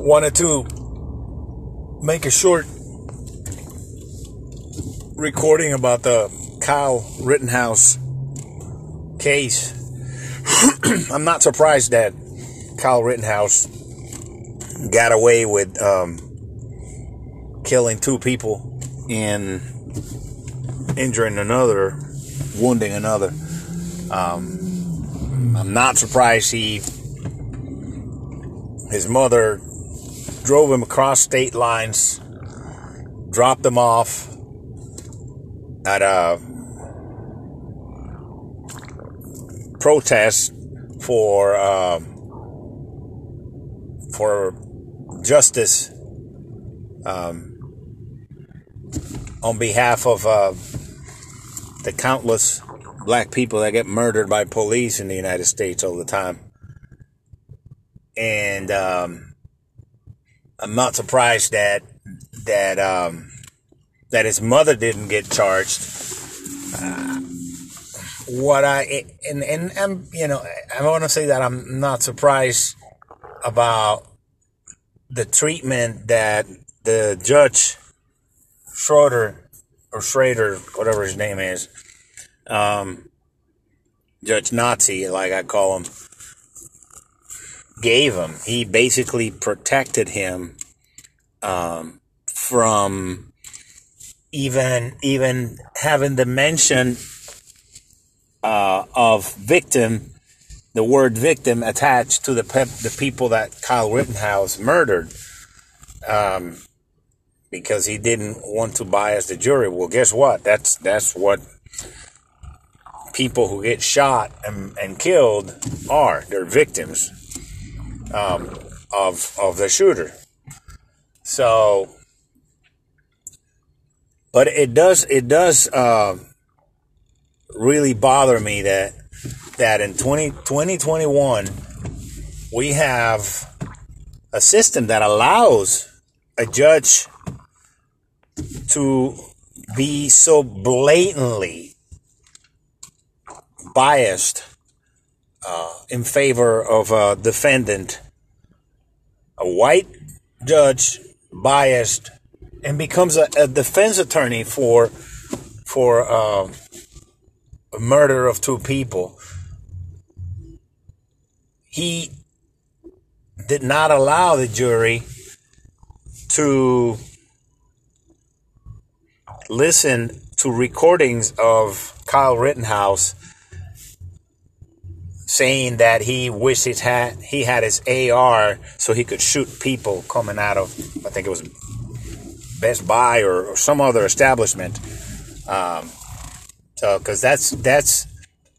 wanted to make a short recording about the Kyle Rittenhouse case. I'm not surprised that Kyle Rittenhouse got away with um, killing two people and injuring another, wounding another. Um, I'm not surprised he, his mother, drove him across state lines, dropped him off at a protest for uh, for justice um, on behalf of uh, the countless black people that get murdered by police in the United States all the time. And um, I'm not surprised that that um, that his mother didn't get charged. Uh, what I and and I'm you know I want to say that I'm not surprised about the treatment that the judge Schroeder or Schrader, whatever his name is, um, Judge Nazi, like I call him, gave him. He basically protected him um, from even even having the mention uh, of victim, the word victim attached to the pe- the people that Kyle Rittenhouse murdered, um, because he didn't want to bias the jury. Well, guess what? That's that's what people who get shot and, and killed are. They're victims um, of of the shooter. So, but it does it does uh, really bother me that that in 20, 2021 we have a system that allows a judge to be so blatantly biased in favor of a defendant, a white judge biased, and becomes a, a defense attorney for for uh, a murder of two people. He did not allow the jury to listen to recordings of Kyle Rittenhouse saying that he wished he had he had his AR so he could shoot people coming out of I think it was Best Buy or, or some other establishment. Um, so because that's that's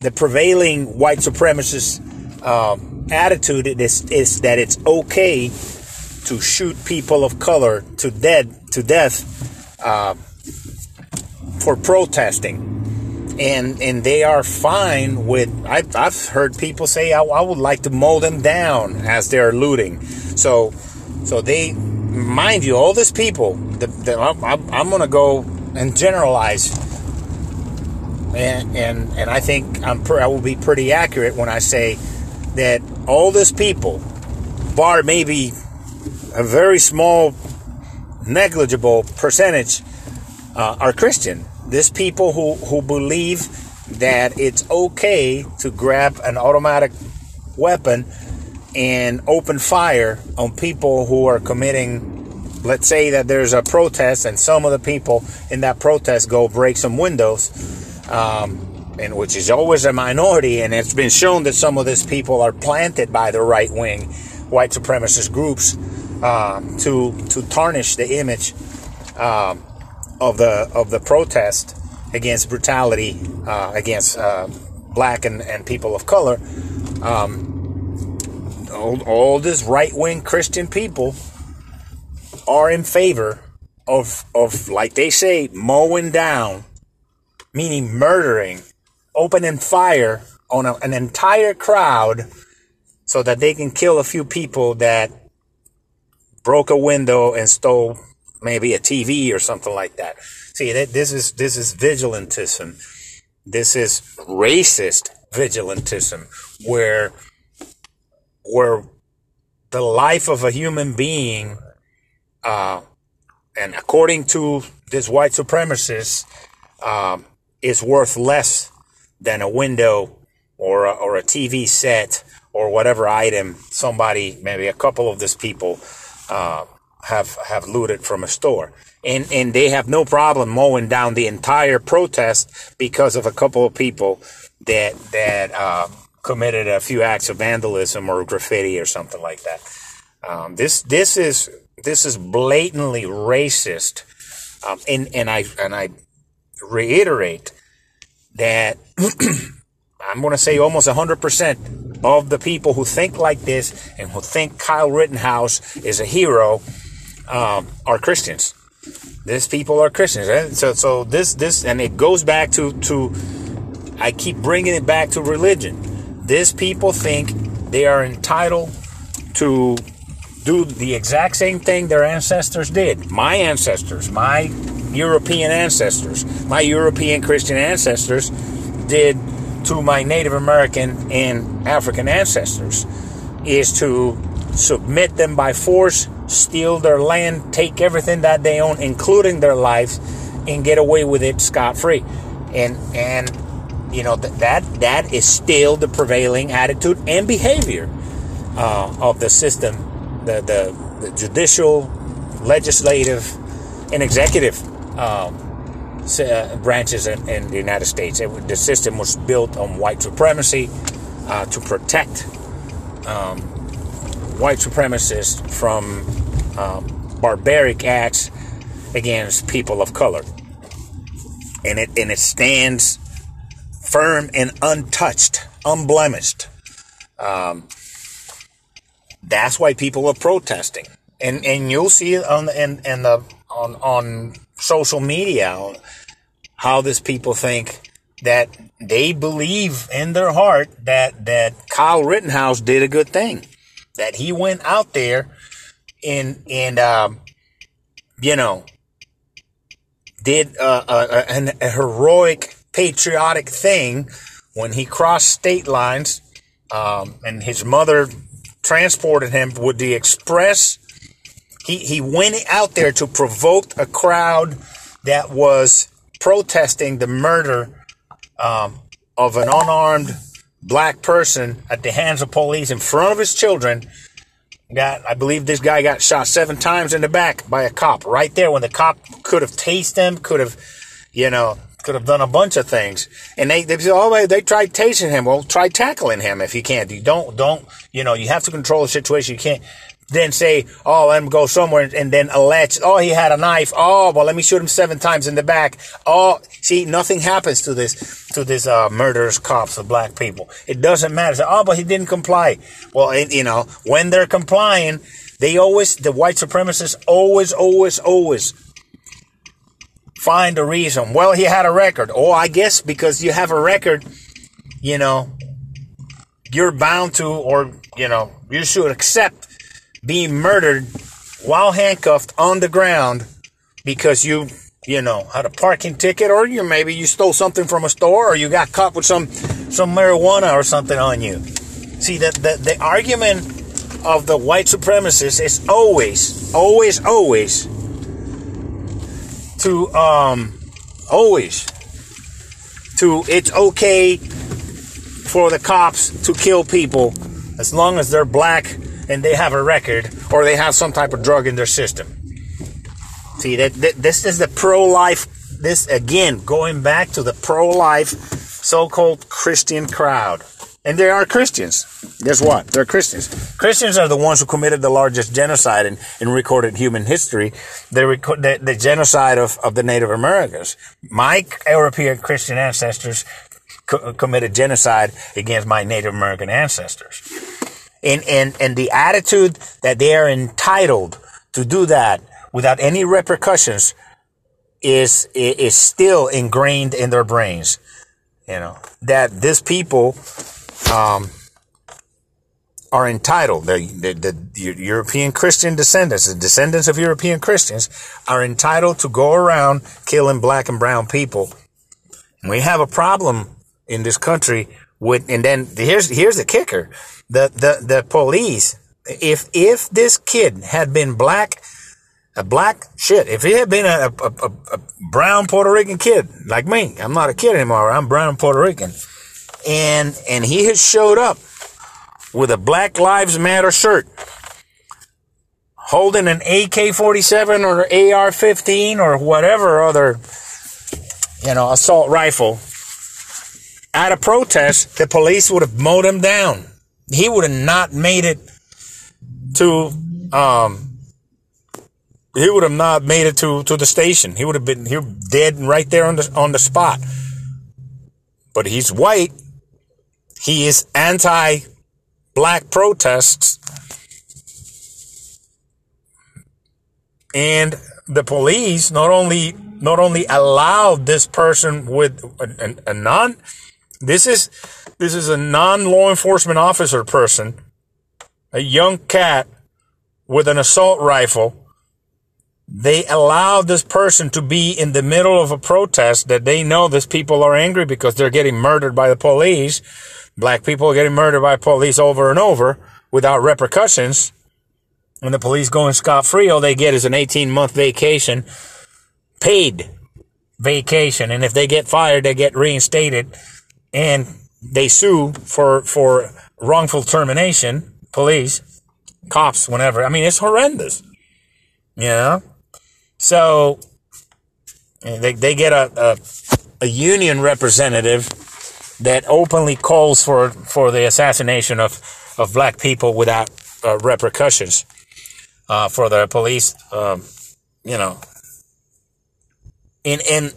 the prevailing white supremacist um, attitude is is that it's okay to shoot people of color to dead to death uh, for protesting and and they are fine with. I've, I've heard people say I, I would like to mow them down as they're looting. So so they, mind you, all these people. The, the, I'm, I'm going to go and generalize, and and and I think I'm I will be pretty accurate when I say that all these people, bar maybe a very small, negligible percentage, uh, are Christian. These people who, who believe that it's okay to grab an automatic weapon and open fire on people who are committing, let's say that there's a protest and some of the people in that protest go break some windows, um, and which is always a minority, and it's been shown that some of these people are planted by the right wing white supremacist groups uh, to to tarnish the image. Um, of the of the protest against brutality uh, against uh, black and, and people of color. Um, all, all these right wing Christian people are in favor of of like they say mowing down, meaning murdering, opening fire on a, an entire crowd so that they can kill a few people that broke a window and stole maybe a TV or something like that. See, that this is this is vigilantism. This is racist vigilantism, where where the life of a human being, uh, and according to this white supremacist, um, is worth less than a window or a, or a TV set or whatever item somebody, maybe a couple of these people, uh, have have looted from a store, and and they have no problem mowing down the entire protest because of a couple of people that that uh, committed a few acts of vandalism or graffiti or something like that. Um, this this is this is blatantly racist, um, and and I and I reiterate that I'm going to say almost 100% of the people who think like this and who think Kyle Rittenhouse is a hero um, are Christians. These people are Christians. Right? So, so this, this, and it goes back to, to, I keep bringing it back to religion. These people think they are entitled to do the exact same thing their ancestors did. My ancestors, my European ancestors, my European Christian ancestors did to my Native American and African ancestors is to submit them by force, steal their land, take everything that they own, including their lives, and get away with it scot free. And and you know th- that that is still the prevailing attitude and behavior uh, of the system, the, the the judicial, legislative, and executive um, uh, branches in, in, the United States. It, the system was built on white supremacy uh, to protect um, white supremacists from um, barbaric acts against people of color. And it and it stands firm and untouched, unblemished. Um, that's why people are protesting, and and you'll see it on in, in the on on social media how these people think that they believe in their heart that that Kyle Rittenhouse did a good thing, that he went out there and and um, you know did uh, a, a, a heroic patriotic thing when he crossed state lines um, and his mother transported him with the express. He he went out there to provoke a crowd that was protesting the murder um, of an unarmed black person at the hands of police in front of his children. Got, I believe this guy got shot seven times in the back by a cop right there when the cop could have tased him, could have, you know, could have done a bunch of things. And they, they said, oh, they tried tasing him. Well, try tackling him if you can't. You don't, don't, you know, you have to control the situation. You can't, then say, oh, let him go somewhere and then allege, oh, he had a knife. Oh, well, let me shoot him seven times in the back. Oh, see, nothing happens to this, to this, uh, murderous cops of black people. It doesn't matter. Say, oh, but he didn't comply. Well, you know, when they're complying, they always, the white supremacists always, always, always find a reason. Well, he had a record. Oh, I guess because you have a record, you know, you're bound to, or, you know, you should accept being murdered while handcuffed on the ground because you, you know, had a parking ticket or you maybe you stole something from a store or you got caught with some, some marijuana or something on you. See, that the, the argument of the white supremacists is always, always, always to, um, always to, it's okay for the cops to kill people as long as they're black and they have a record or they have some type of drug in their system. See that, this is the pro-life. This again going back to the pro-life so-called Christian crowd, and they are Christians. Guess what? They're Christians. Christians are the ones who committed the largest genocide in, in recorded human history, the, the, the genocide of, of the Native Americans. My European Christian ancestors co- committed genocide against my Native American ancestors and, and, and the attitude that they are entitled to do that without any repercussions is, is still ingrained in their brains. You know, that these people, um, are entitled, the, the, the, European Christian descendants, the descendants of European Christians, are entitled to go around killing black and brown people. And we have a problem in this country with, and then here's, here's the kicker the, the, the police if if this kid had been black, a black shit, if he had been a, a, a, a brown Puerto Rican kid like me, I'm not a kid anymore. I'm brown Puerto Rican, and and he had showed up with a Black Lives Matter shirt, holding an AK-47 or AR-15 or whatever other, you know, assault rifle. At a protest, the police would have mowed him down. He would have not made it to, um, he would have not made it to, to the station. He would have been, he dead right there on the, on the spot. But he's white. He is anti black protests. And the police not only not only allowed this person with a, a, a non this is this is a non law enforcement officer person, a young cat with an assault rifle. They allowed this person to be in the middle of a protest that they know these people are angry because they're getting murdered by the police. Black people are getting murdered by police over and over without repercussions. And the police go going scot free, all they get is an 18 month vacation, paid vacation. And if they get fired, they get reinstated and they sue for, for wrongful termination, police, cops, whenever. I mean, it's horrendous. You know? So they, they get a, a, a union representative that openly calls for, for the assassination of, of black people without uh, repercussions uh, for the police, um, you know. And, and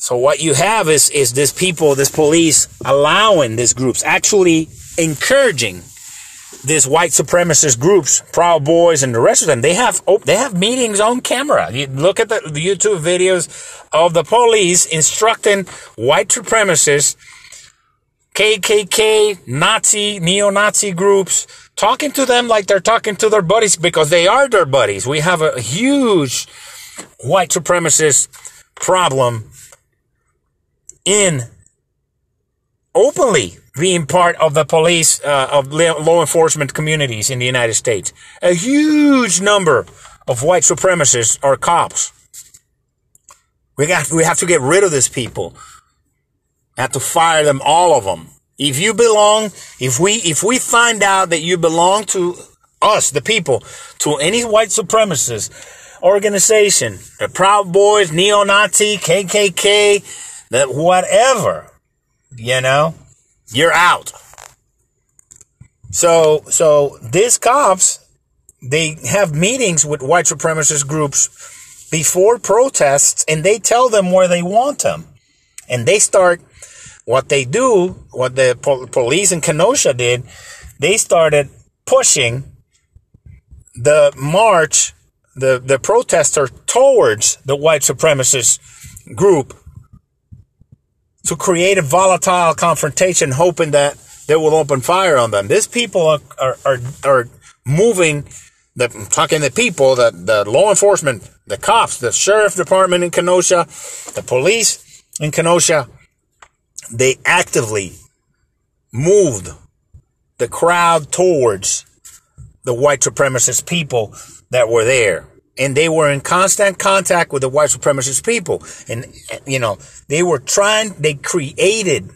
so what you have is, is this people, this police allowing these groups, actually encouraging these white supremacist groups, Proud Boys and the rest of them, they have oh, they have meetings on camera. You look at the, YouTube videos of the police instructing white supremacists, KKK, Nazi, neo-Nazi groups, talking to them like they're talking to their buddies because they are their buddies. We have a huge white supremacist problem in openly being part of the police, uh, of law enforcement communities in the United States. A huge number of white supremacists are cops. We got, we have to get rid of these people. Have to fire them, all of them. If you belong, if we, if we find out that you belong to us, the people, to any white supremacist organization, the Proud Boys, neo-Nazi, KKK, that whatever, you know, you're out. So, so these cops, they have meetings with white supremacist groups before protests and they tell them where they want them. And they start, what they do, what the po- police in Kenosha did, they started pushing the march, the, the protester towards the white supremacist group to create a volatile confrontation, hoping that they will open fire on them. These people are, are, are, are moving, the, talking the people, the, the law enforcement, the cops, the sheriff department in Kenosha, the police in Kenosha, they actively moved the crowd towards the white supremacist people that were there and they were in constant contact with the white supremacist people. And, you know, they were trying, they created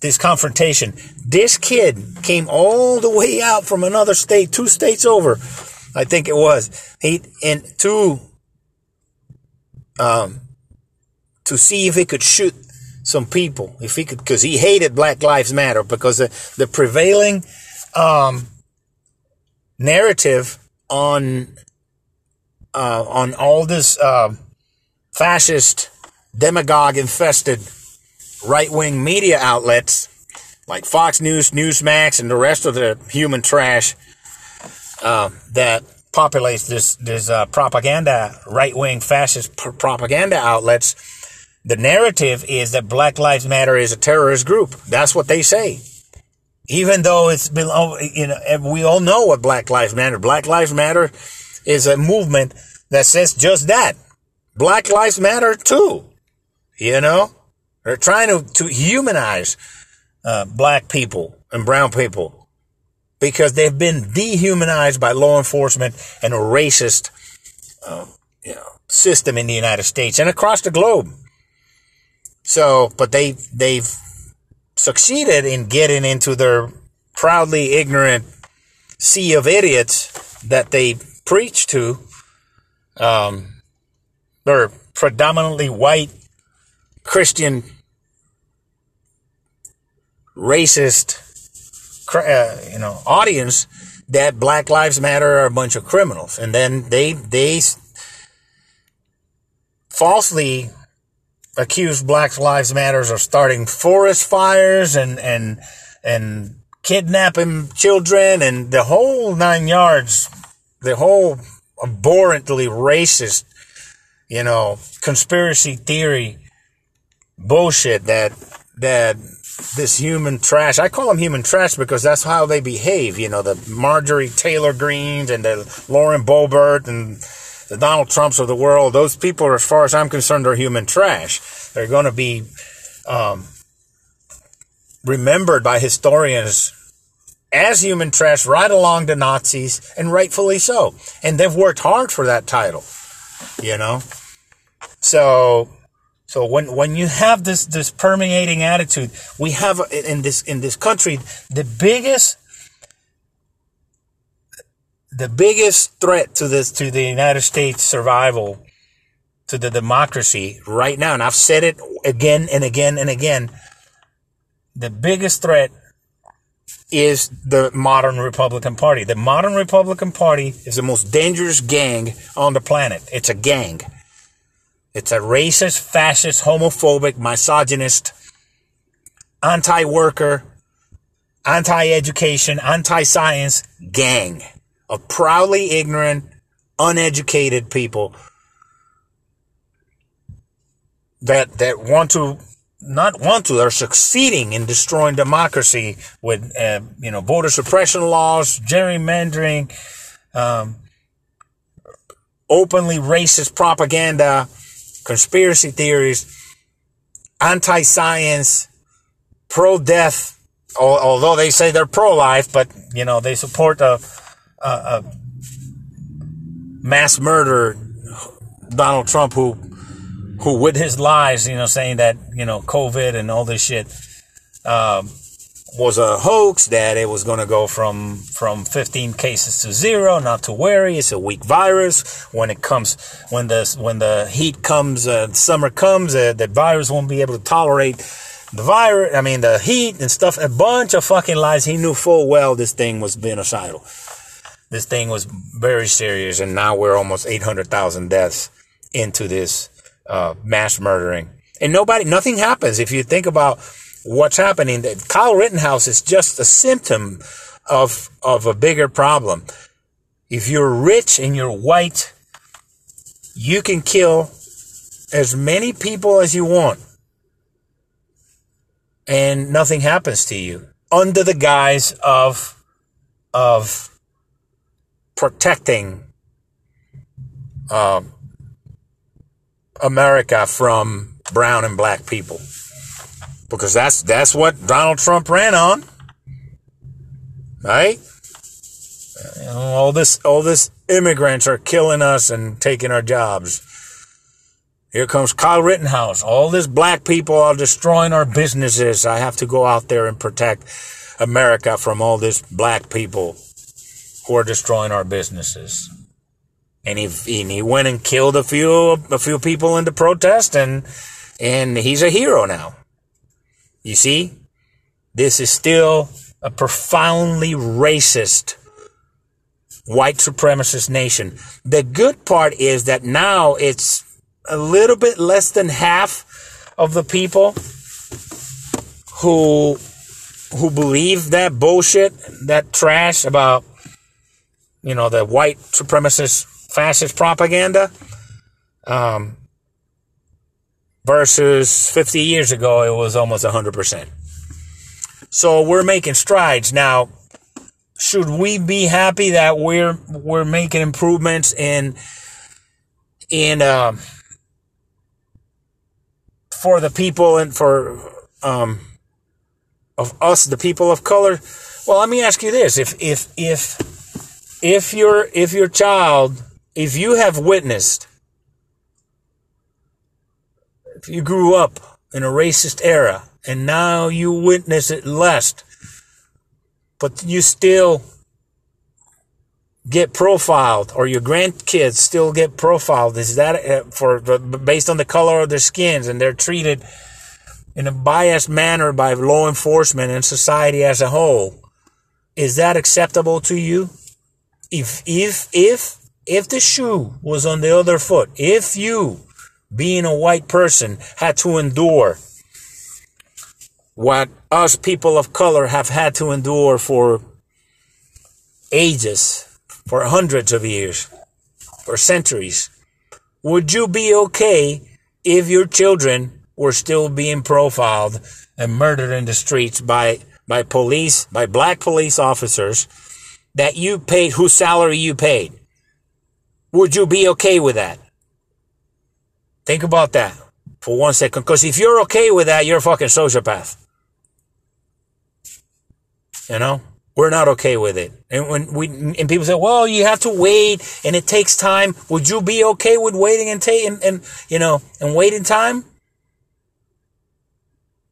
this confrontation. This kid came all the way out from another state, two states over, I think it was. He, and to, um, to see if he could shoot some people, if he could, because he hated Black Lives Matter, because the, the prevailing, um, narrative on uh, on all this uh, fascist, demagogue infested right wing media outlets like Fox News, Newsmax, and the rest of the human trash uh, that populates this this uh, propaganda, right wing fascist pr- propaganda outlets. The narrative is that Black Lives Matter is a terrorist group. That's what they say. Even though it's below, you know, we all know what Black Lives Matter. Black Lives Matter is a movement that says just that. Black lives matter too. You know, they're trying to, to humanize uh, black people and brown people because they've been dehumanized by law enforcement and a racist, uh, you know, system in the United States and across the globe. So, but they they've succeeded in getting into their proudly ignorant sea of idiots that they preach to. Um, they're predominantly white Christian racist uh, you know audience that Black Lives Matter are a bunch of criminals, and then they they falsely accuse Black Lives Matters of starting forest fires and and and kidnapping children and the whole nine yards, the whole abhorrently racist, you know, conspiracy theory bullshit that that this human trash. I call them human trash because that's how they behave. You know, the Marjorie Taylor Greens and the Lauren Boebert and the Donald Trumps of the world. Those people, as far as I'm concerned, are human trash. They're going to be um, remembered by historians as human trash right along the Nazis, and rightfully so. And they've worked hard for that title, you know. So so when, when you have this, this permeating attitude, we have in this, in this country, the biggest, the biggest threat to this, to the United States survival, to the democracy right now, and I've said it again and again and again, the biggest threat is the modern Republican Party. The modern Republican Party is the most dangerous gang on the planet. It's a gang. It's a racist, fascist, homophobic, misogynist, anti worker, anti education, anti science gang of proudly ignorant, uneducated people that, that want to not want to, are succeeding in destroying democracy with, uh, you know, voter suppression laws, gerrymandering, um, openly racist propaganda, conspiracy theories, anti science, pro death, although they say they're pro life, but, you know, they support a, a, a mass murder Donald Trump who who with his lies, you know, saying that, you know, COVID and all this shit, um, was a hoax that it was going to go from from 15 cases to zero not to worry. It's a weak virus. When it comes when the when the heat comes uh, summer comes uh, that virus won't be able to tolerate the virus i mean the heat and stuff. A bunch of fucking lies. He knew full well this thing was genocidal. This thing was very serious and now we're almost 800,000 deaths into this uh, mass murdering and nobody nothing happens if you think about what's happening. That Kyle Rittenhouse is just a symptom of of a bigger problem. If you're rich and you're white, you can kill as many people as you want, and nothing happens to you under the guise of of protecting uh, America from brown and black people because that's that's what Donald Trump ran on. Right? You know, all this all this immigrants are killing us and taking our jobs. Here comes Kyle Rittenhouse. All this black people are destroying our businesses. I have to go out there and protect America from all this black people who are destroying our businesses. And he, and he went and killed a few a few people in the protest and and he's a hero now. You see, this is still a profoundly racist white supremacist nation. The good part is that now it's a little bit less than half of the people who who believe that bullshit, that trash about you know the white supremacist fascist propaganda. Um, versus 50 years ago, it was almost 100%. So we're making strides. Now, should we be happy that we're, we're making improvements in, in, uh, for the people and for, um, of us, the people of color? Well, let me ask you this: if if if if your if your child, if you have witnessed, if you grew up in a racist era and now you witness it less, but you still get profiled or your grandkids still get profiled is that uh, for based on the color of their skins and they're treated in a biased manner by law enforcement and society as a whole is that acceptable to you? If if if if the shoe was on the other foot if you being a white person had to endure what us people of color have had to endure for ages for hundreds of years, for centuries. Would you be okay if your children were still being profiled and murdered in the streets by, by police, by black police officers that you paid, whose salary you paid? Would you be okay with that? Think about that for one second. Because if you're okay with that, you're a fucking sociopath. You know? we're not okay with it. And when we and people say, "Well, you have to wait, and it takes time." Would you be okay with waiting and take and, and you know and waiting time?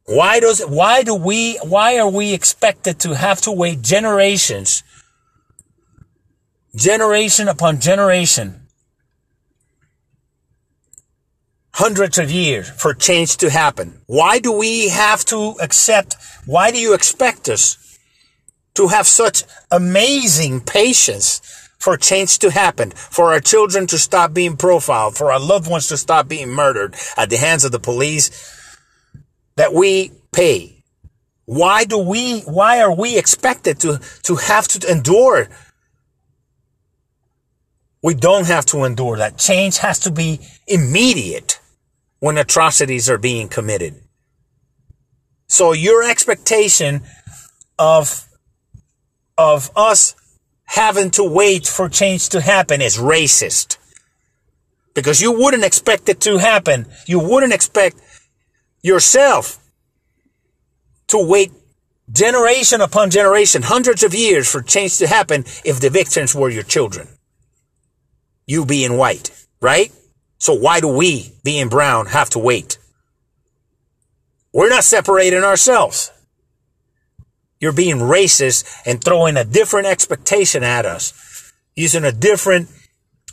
Why does why do we why are we expected to have to wait generations, generation upon generation, hundreds of years for change to happen? Why do we have to accept? Why do you expect us? to have such amazing patience for change to happen, for our children to stop being profiled, for our loved ones to stop being murdered at the hands of the police that we pay. Why do we, why are we expected to, to have to endure? We don't have to endure that. Change has to be immediate when atrocities are being committed. So your expectation of of us having to wait for change to happen is racist. Because you wouldn't expect it to happen. You wouldn't expect yourself to wait generation upon generation, hundreds of years for change to happen if the victims were your children. You being white, right? So why do we, being brown, have to wait? We're not separating ourselves. You're being racist and throwing a different expectation at us, using a different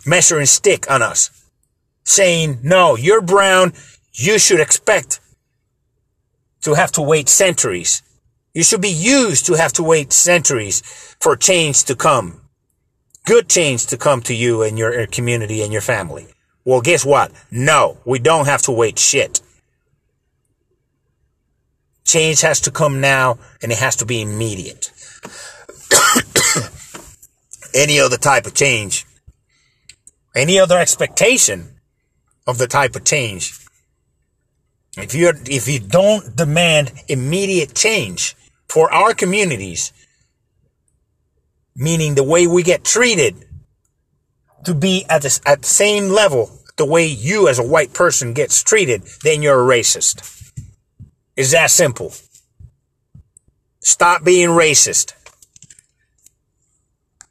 measuring stick on us, saying, no, you're brown. You should expect to have to wait centuries. You should be used to have to wait centuries for change to come. Good change to come to you and your uh, community and your family. Well, guess what? No, we don't have to wait shit. Change has to come now and it has to be immediate. any other type of change, any other expectation of the type of change. If you if you don't demand immediate change for our communities, meaning the way we get treated to be at the, at the same level the way you as a white person gets treated, then you're a racist. Is that simple. Stop being racist.